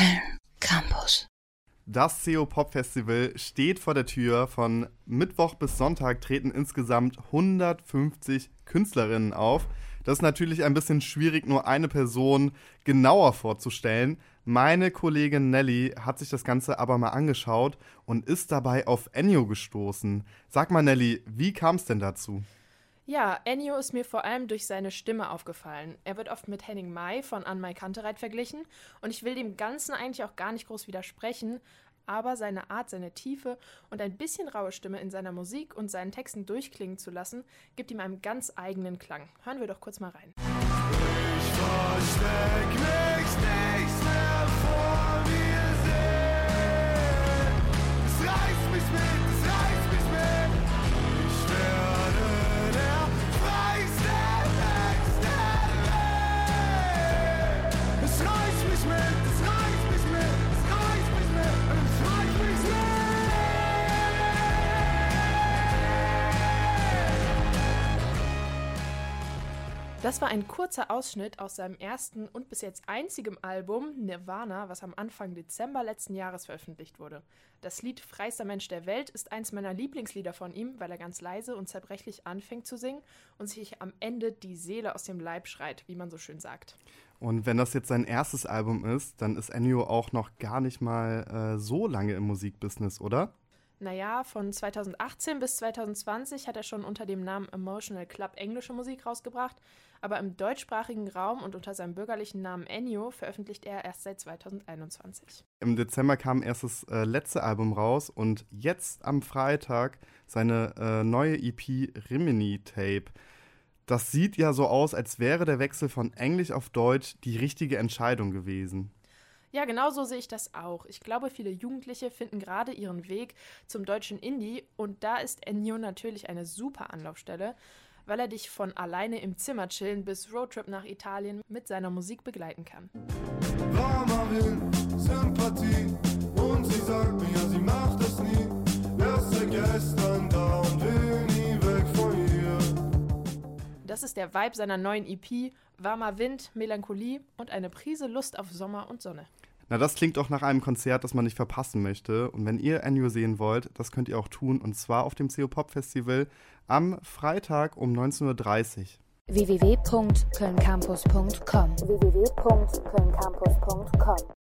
Köln Campus. Das CO Pop Festival steht vor der Tür. Von Mittwoch bis Sonntag treten insgesamt 150 Künstlerinnen auf. Das ist natürlich ein bisschen schwierig, nur eine Person genauer vorzustellen. Meine Kollegin Nelly hat sich das Ganze aber mal angeschaut und ist dabei auf Ennio gestoßen. Sag mal, Nelly, wie kam es denn dazu? Ja, Ennio ist mir vor allem durch seine Stimme aufgefallen. Er wird oft mit Henning May von Anmai Kantereit verglichen und ich will dem Ganzen eigentlich auch gar nicht groß widersprechen, aber seine Art, seine Tiefe und ein bisschen raue Stimme in seiner Musik und seinen Texten durchklingen zu lassen, gibt ihm einen ganz eigenen Klang. Hören wir doch kurz mal rein. Ich versteck mich Das war ein kurzer Ausschnitt aus seinem ersten und bis jetzt einzigem Album Nirvana, was am Anfang Dezember letzten Jahres veröffentlicht wurde. Das Lied Freister Mensch der Welt ist eins meiner Lieblingslieder von ihm, weil er ganz leise und zerbrechlich anfängt zu singen und sich am Ende die Seele aus dem Leib schreit, wie man so schön sagt. Und wenn das jetzt sein erstes Album ist, dann ist Ennio auch noch gar nicht mal äh, so lange im Musikbusiness, oder? Naja, von 2018 bis 2020 hat er schon unter dem Namen Emotional Club englische Musik rausgebracht, aber im deutschsprachigen Raum und unter seinem bürgerlichen Namen Ennio veröffentlicht er erst seit 2021. Im Dezember kam erst das äh, letzte Album raus und jetzt am Freitag seine äh, neue EP Rimini Tape. Das sieht ja so aus, als wäre der Wechsel von Englisch auf Deutsch die richtige Entscheidung gewesen. Ja, genau so sehe ich das auch. Ich glaube, viele Jugendliche finden gerade ihren Weg zum deutschen Indie und da ist Ennio natürlich eine super Anlaufstelle, weil er dich von alleine im Zimmer chillen bis Roadtrip nach Italien mit seiner Musik begleiten kann. Warmer Wind, Sympathie. Und sie sagt mir, sie macht das nie. Erst gestern da und will nie weg von hier. Das ist der Vibe seiner neuen EP, warmer Wind, Melancholie und eine Prise Lust auf Sommer und Sonne. Na, das klingt doch nach einem Konzert, das man nicht verpassen möchte. Und wenn ihr Ennio sehen wollt, das könnt ihr auch tun. Und zwar auf dem CO Pop Festival am Freitag um 19.30 Uhr. www.kölncampus.com www.kölncampus.com